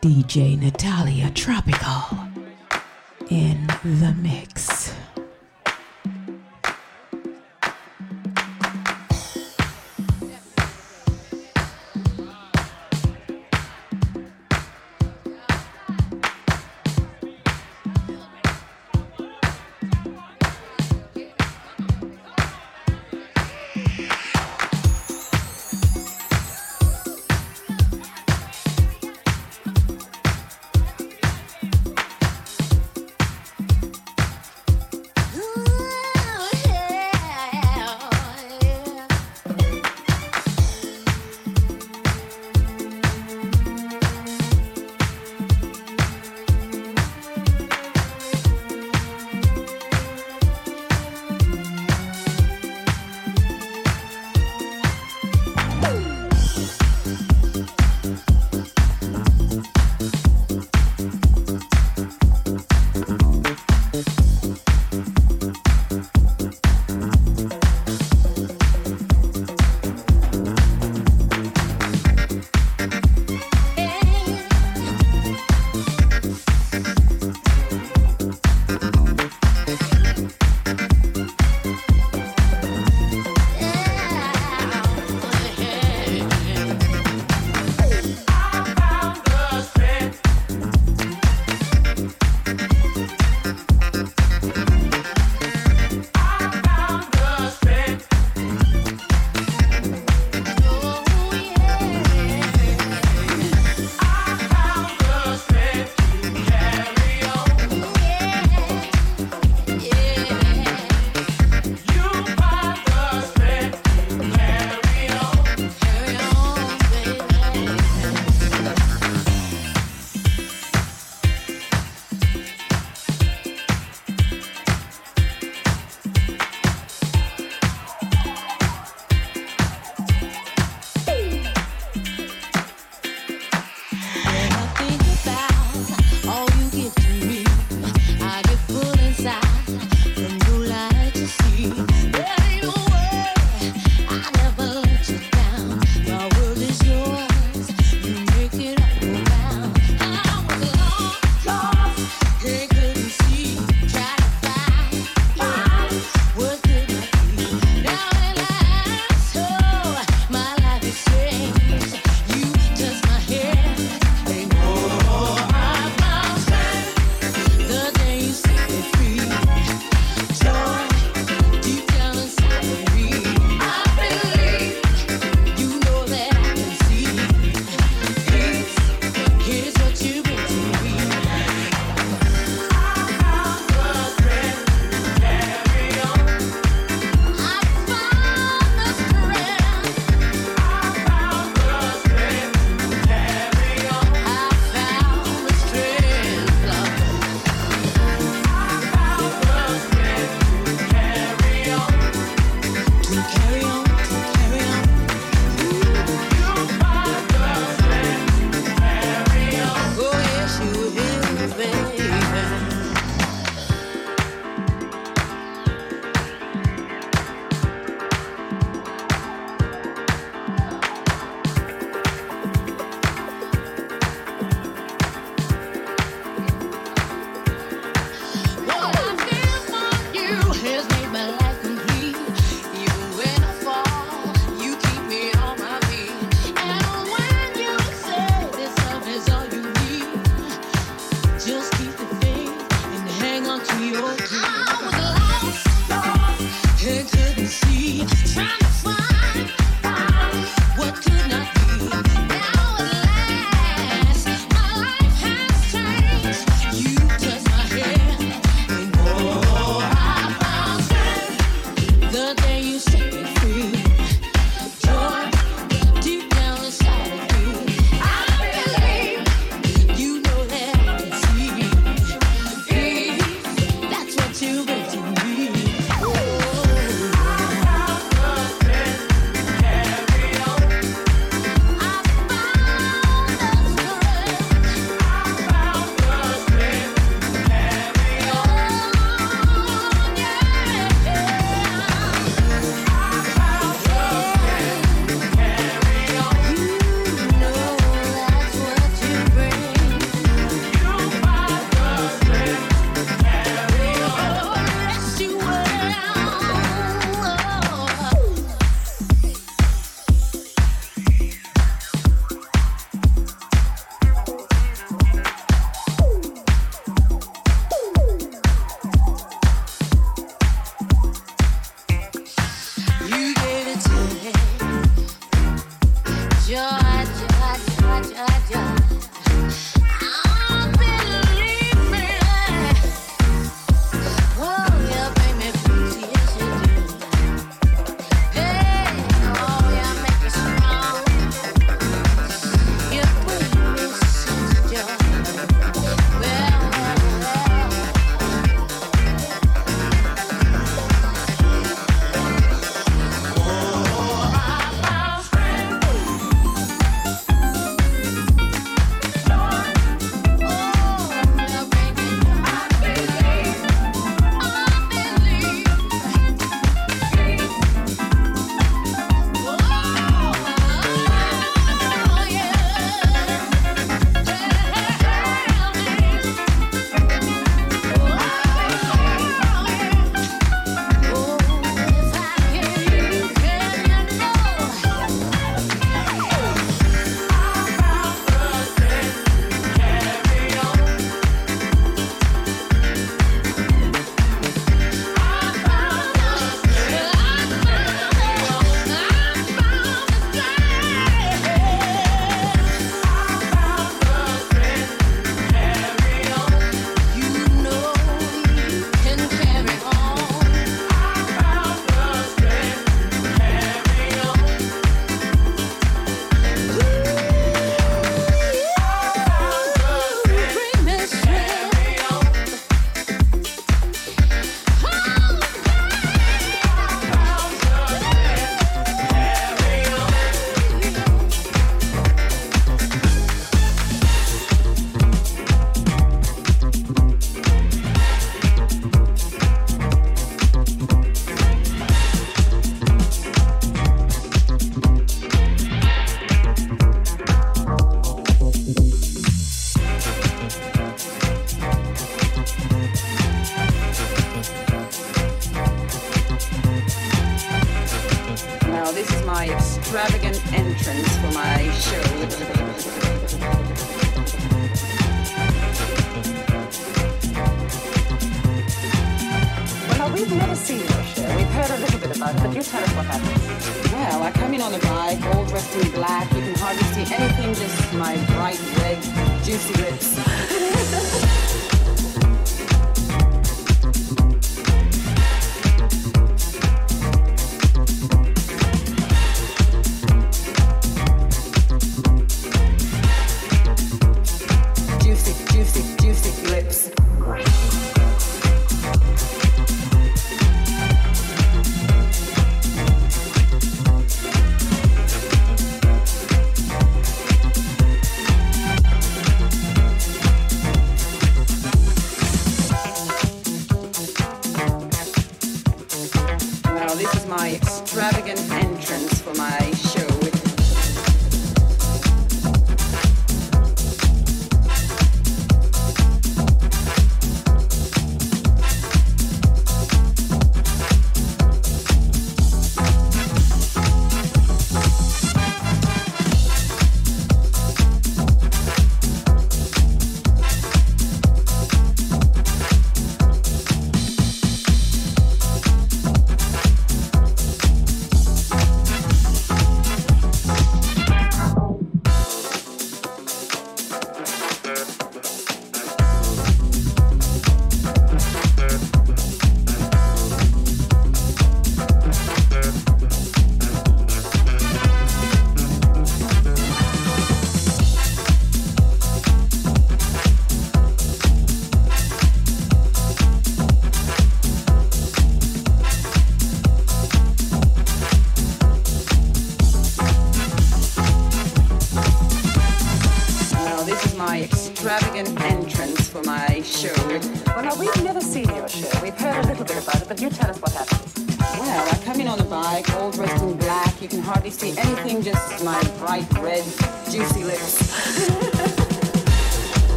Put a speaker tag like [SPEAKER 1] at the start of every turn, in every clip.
[SPEAKER 1] DJ Natalia Tropical in the mix.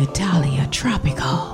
[SPEAKER 1] Natalia Tropical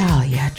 [SPEAKER 1] Tropical.